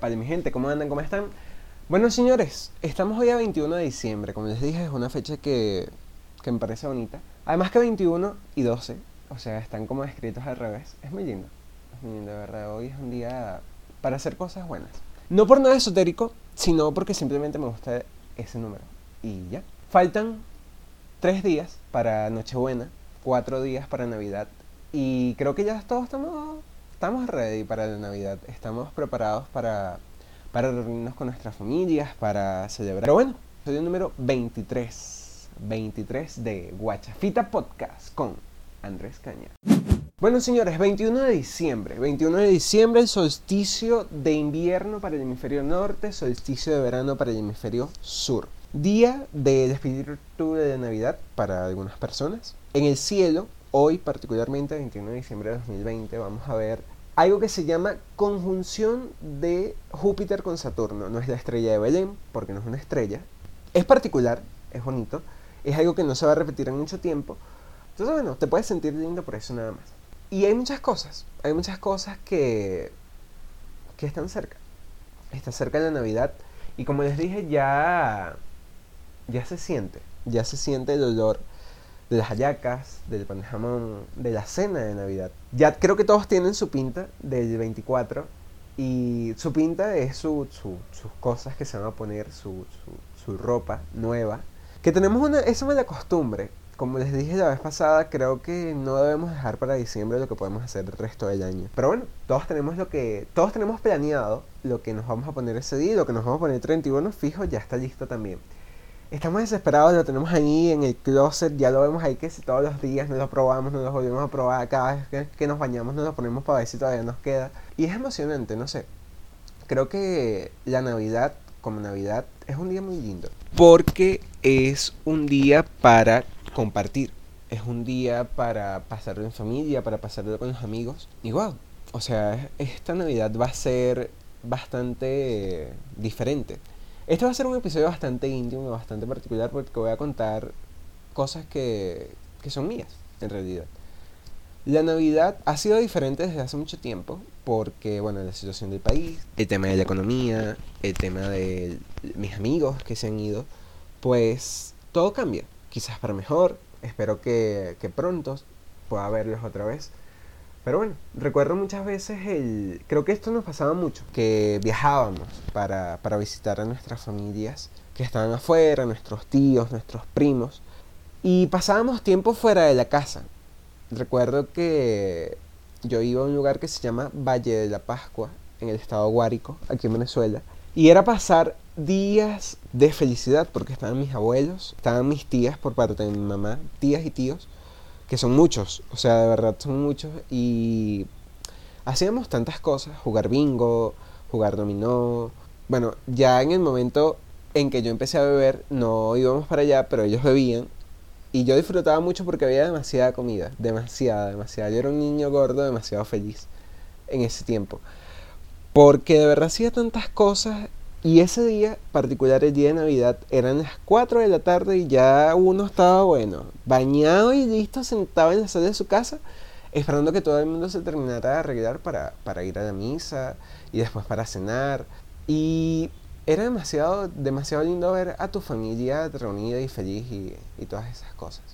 Para mi gente, ¿cómo andan? ¿Cómo están? Bueno, señores, estamos hoy a 21 de diciembre. Como les dije, es una fecha que, que me parece bonita. Además que 21 y 12, o sea, están como escritos al revés. Es muy lindo. Es muy lindo, de verdad. Hoy es un día para hacer cosas buenas. No por nada esotérico, sino porque simplemente me gusta ese número. Y ya. Faltan tres días para Nochebuena, cuatro días para Navidad. Y creo que ya todos estamos, estamos ready para la Navidad. Estamos preparados para, para reunirnos con nuestras familias, para celebrar. Pero bueno, soy el número 23. 23 de Guachafita Podcast con Andrés Caña. Bueno, señores, 21 de diciembre. 21 de diciembre, solsticio de invierno para el hemisferio norte, solsticio de verano para el hemisferio sur. Día de espíritu de Navidad para algunas personas. En el cielo, hoy particularmente, 21 de diciembre de 2020, vamos a ver algo que se llama conjunción de Júpiter con Saturno. No es la estrella de Belén, porque no es una estrella. Es particular, es bonito. Es algo que no se va a repetir en mucho tiempo. Entonces, bueno, te puedes sentir lindo por eso nada más. Y hay muchas cosas. Hay muchas cosas que, que están cerca. Está cerca de la Navidad. Y como les dije, ya, ya se siente. Ya se siente el olor de las hallacas, del pan de jamón, de la cena de Navidad. Ya creo que todos tienen su pinta del 24 y su pinta es su, sus cosas que se van a poner, su, su, ropa nueva. Que tenemos una, esa mala costumbre. Como les dije la vez pasada, creo que no debemos dejar para diciembre lo que podemos hacer el resto del año. Pero bueno, todos tenemos lo que, todos tenemos planeado lo que nos vamos a poner ese día, lo que nos vamos a poner 31 fijo, ya está listo también. Estamos desesperados, lo tenemos ahí en el closet, ya lo vemos ahí que si todos los días nos lo probamos, nos lo volvemos a probar, cada vez que, nos bañamos nos lo ponemos para ver si todavía nos queda. Y es emocionante, no sé. Creo que la Navidad, como Navidad, es un día muy lindo. Porque es un día para compartir. Es un día para pasarlo en familia, para pasarlo con los amigos. Y wow, o sea, esta Navidad va a ser bastante diferente. Este va a ser un episodio bastante íntimo, bastante particular, porque voy a contar cosas que, que son mías, en realidad. La Navidad ha sido diferente desde hace mucho tiempo, porque, bueno, la situación del país, el tema de la economía, el tema de mis amigos que se han ido, pues todo cambia. Quizás para mejor, espero que, que pronto pueda verlos otra vez. Pero bueno, recuerdo muchas veces el... Creo que esto nos pasaba mucho, que viajábamos para, para visitar a nuestras familias que estaban afuera, nuestros tíos, nuestros primos, y pasábamos tiempo fuera de la casa. Recuerdo que yo iba a un lugar que se llama Valle de la Pascua, en el estado Guárico, aquí en Venezuela, y era pasar días de felicidad porque estaban mis abuelos, estaban mis tías por parte de mi mamá, tías y tíos, que son muchos, o sea, de verdad son muchos, y hacíamos tantas cosas, jugar bingo, jugar dominó, bueno, ya en el momento en que yo empecé a beber, no íbamos para allá, pero ellos bebían, y yo disfrutaba mucho porque había demasiada comida, demasiada, demasiada. Yo era un niño gordo demasiado feliz en ese tiempo. Porque de verdad hacía tantas cosas y ese día, particular el día de Navidad, eran las 4 de la tarde y ya uno estaba, bueno, bañado y listo, sentado en la sala de su casa, esperando que todo el mundo se terminara de arreglar para, para ir a la misa y después para cenar. Y era demasiado, demasiado lindo ver a tu familia reunida y feliz y, todas esas cosas.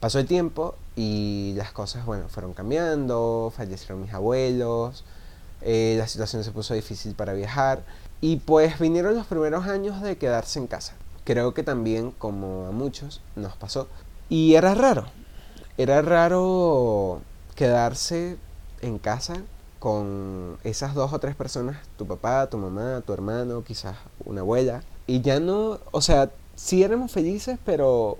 Pasó el tiempo y las cosas, bueno, fueron cambiando, fallecieron mis abuelos, eh, la situación se puso difícil para viajar y pues vinieron los primeros años de quedarse en casa. Creo que también, como a muchos, nos pasó. Y era raro. Era raro quedarse en casa con esas dos o tres personas, tu papá, tu mamá, tu hermano, quizás una abuela. Y ya no, o sea, sí éramos felices, pero,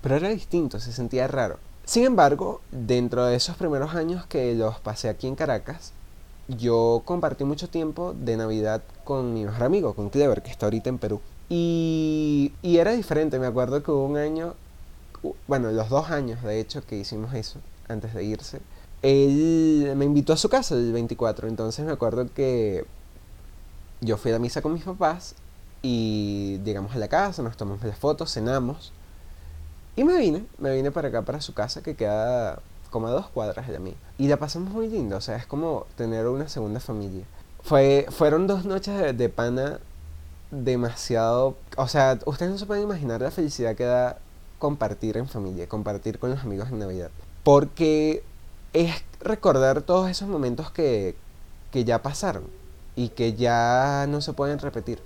pero era distinto, se sentía raro. Sin embargo, dentro de esos primeros años que los pasé aquí en Caracas, yo compartí mucho tiempo de Navidad con mi mejor amigo, con Clever, que está ahorita en Perú. Y, y era diferente, me acuerdo que hubo un año, bueno, los dos años de hecho que hicimos eso, antes de irse, él me invitó a su casa el 24, entonces me acuerdo que yo fui a la misa con mis papás y llegamos a la casa, nos tomamos las fotos, cenamos y me vine, me vine para acá, para su casa que queda como a dos cuadras de mí. Y la pasamos muy lindo, o sea, es como tener una segunda familia. Fue, fueron dos noches de, de pana demasiado... O sea, ustedes no se pueden imaginar la felicidad que da compartir en familia, compartir con los amigos en Navidad. Porque es recordar todos esos momentos que, que ya pasaron y que ya no se pueden repetir.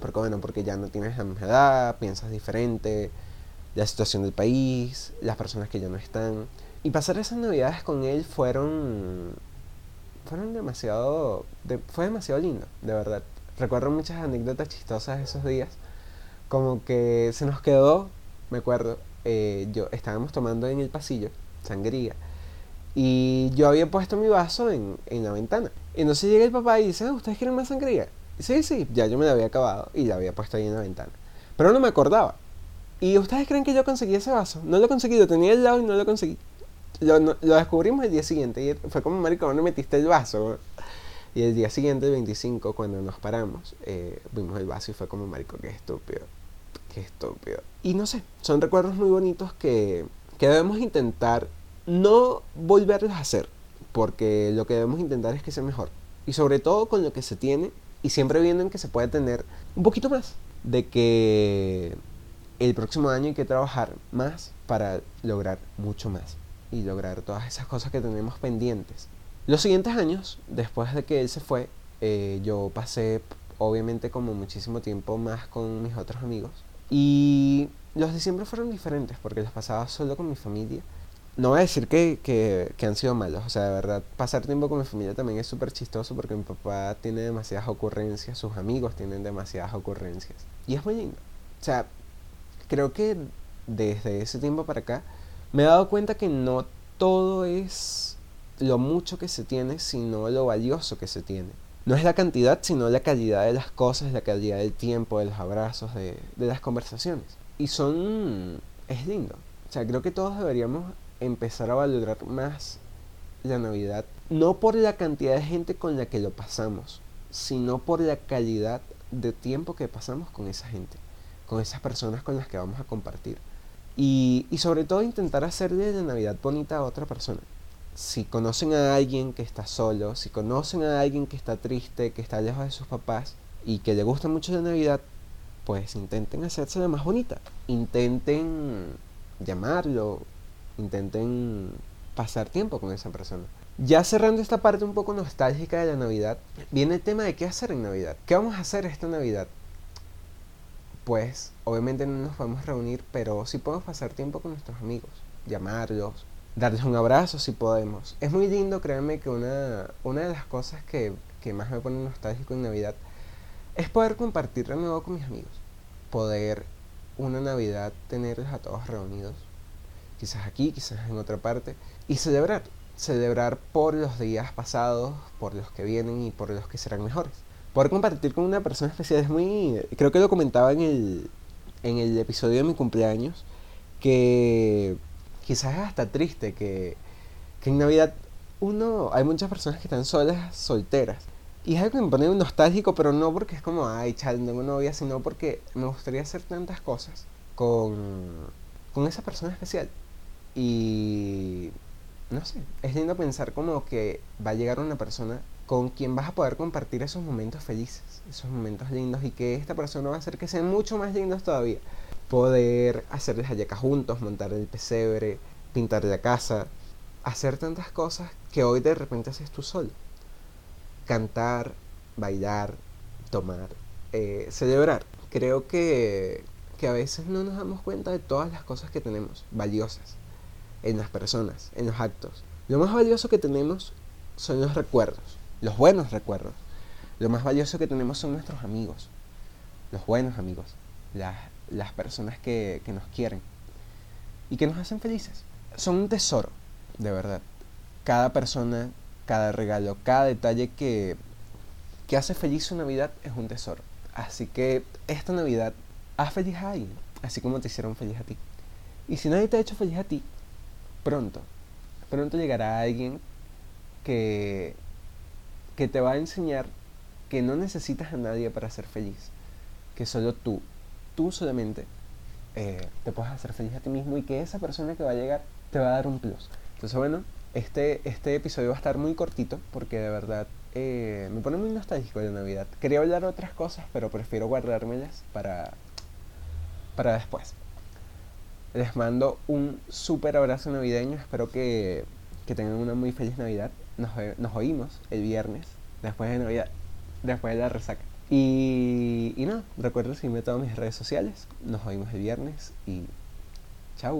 Porque bueno, porque ya no tienes la misma edad, piensas diferente, la situación del país, las personas que ya no están. Y pasar esas navidades con él fueron fueron demasiado fue demasiado lindo, de verdad. Recuerdo muchas anécdotas chistosas esos días. Como que se nos quedó, me acuerdo, eh, yo estábamos tomando en el pasillo sangría y yo había puesto mi vaso en, en la ventana. Y entonces llega el papá y dice, ah, ¿ustedes quieren más sangría? sí, sí, ya yo me la había acabado y la había puesto ahí en la ventana. Pero no me acordaba. ¿Y ustedes creen que yo conseguí ese vaso? No lo conseguí, lo tenía al lado y no lo conseguí. Lo, lo descubrimos el día siguiente y fue como, marico, no metiste el vaso? Y el día siguiente, el 25, cuando nos paramos, eh, vimos el vaso y fue como, marico, qué estúpido, qué estúpido. Y no sé, son recuerdos muy bonitos que, que debemos intentar no volverlos a hacer, porque lo que debemos intentar es que sea mejor. Y sobre todo con lo que se tiene, y siempre viendo en que se puede tener un poquito más, de que el próximo año hay que trabajar más para lograr mucho más y lograr todas esas cosas que tenemos pendientes. Los siguientes años, después de que él se fue, eh, yo pasé obviamente como muchísimo tiempo más con mis otros amigos. Y los diciembre fueron diferentes porque los pasaba solo con mi familia no voy a decir que, que, que, han sido malos, o sea, de verdad, pasar tiempo con mi familia también es súper chistoso porque mi papá tiene demasiadas ocurrencias, sus amigos tienen demasiadas ocurrencias. Y es muy lindo. O sea, creo que desde ese tiempo para acá me he dado cuenta que no todo es lo mucho que se tiene, sino lo valioso que se tiene. No es la cantidad, sino la calidad de las cosas, la calidad del tiempo, de los abrazos, de, las conversaciones. Y son... es lindo. O sea, creo que todos deberíamos empezar a valorar más la Navidad, no por la cantidad de gente con la que lo pasamos, sino por la calidad de tiempo que pasamos con esa gente, con esas personas con las que vamos a compartir. Y, sobre todo intentar hacerle la Navidad bonita a otra persona. Si conocen a alguien que está solo, si conocen a alguien que está triste, que está lejos de sus papás y que le gusta mucho la Navidad, pues intenten hacérsela más bonita. Intenten llamarlo, intenten pasar tiempo con esa persona. Ya cerrando esta parte un poco nostálgica de la Navidad, viene el tema de qué hacer en Navidad. ¿Qué vamos a hacer esta Navidad? Pues obviamente no nos podemos reunir, pero sí podemos pasar tiempo con nuestros amigos, llamarlos, darles un abrazo si podemos. Es muy lindo, créanme que una, una de las cosas que, que más me pone nostálgico en Navidad es poder compartir de nuevo con mis amigos. Poder una Navidad tenerlos a todos reunidos quizás aquí, quizás en otra parte, y celebrar, celebrar por los días pasados, por los que vienen y por los que serán mejores. Poder compartir con una persona especial es muy, creo que lo comentaba en el, en el episodio de mi cumpleaños, que quizás es hasta triste que, que en Navidad uno, hay muchas personas que están solas, solteras. Y es algo que me pone nostálgico, pero no porque es como, ay, chal, tengo novia, sino porque me gustaría hacer tantas cosas con, con esa persona especial. Y no sé, es lindo pensar como que va a llegar una persona con quien vas a poder compartir esos momentos felices, esos momentos lindos y que esta persona va a hacer que sean mucho más lindos todavía. Poder hacer las hallacas juntos, montar el pesebre, pintar la casa, hacer tantas cosas que hoy de repente haces tú solo. Cantar, bailar, tomar, eh, celebrar. Creo que, que a veces no nos damos cuenta de todas las cosas que tenemos, valiosas en las personas, en los actos. Lo más valioso que tenemos son los recuerdos, los buenos recuerdos. Lo más valioso que tenemos son nuestros amigos, los buenos amigos, las, las personas que, que nos quieren y que nos hacen felices. Son un tesoro, de verdad. Cada persona, cada regalo, cada detalle que, que hace feliz su Navidad es un tesoro. Así que esta Navidad, haz feliz a alguien, así como te hicieron feliz a ti. Y si nadie te ha hecho feliz a ti, pronto, pronto llegará alguien que, que te va a enseñar que no necesitas a nadie para ser feliz, que solo tú, tú solamente eh, te puedes hacer feliz a ti mismo y que esa persona que va a llegar te va a dar un plus. Entonces bueno, este, este episodio va a estar muy cortito porque de verdad eh, me pone muy nostálgico de Navidad. Quería hablar otras cosas, pero prefiero guardármelas para, para después. Les mando un súper abrazo navideño. Espero que, que, tengan una muy feliz Navidad. Nos, nos oímos el viernes, después de Navidad, después de la resaca. Y, y no, recuerden seguirme en todas mis redes sociales. Nos oímos el viernes y chao.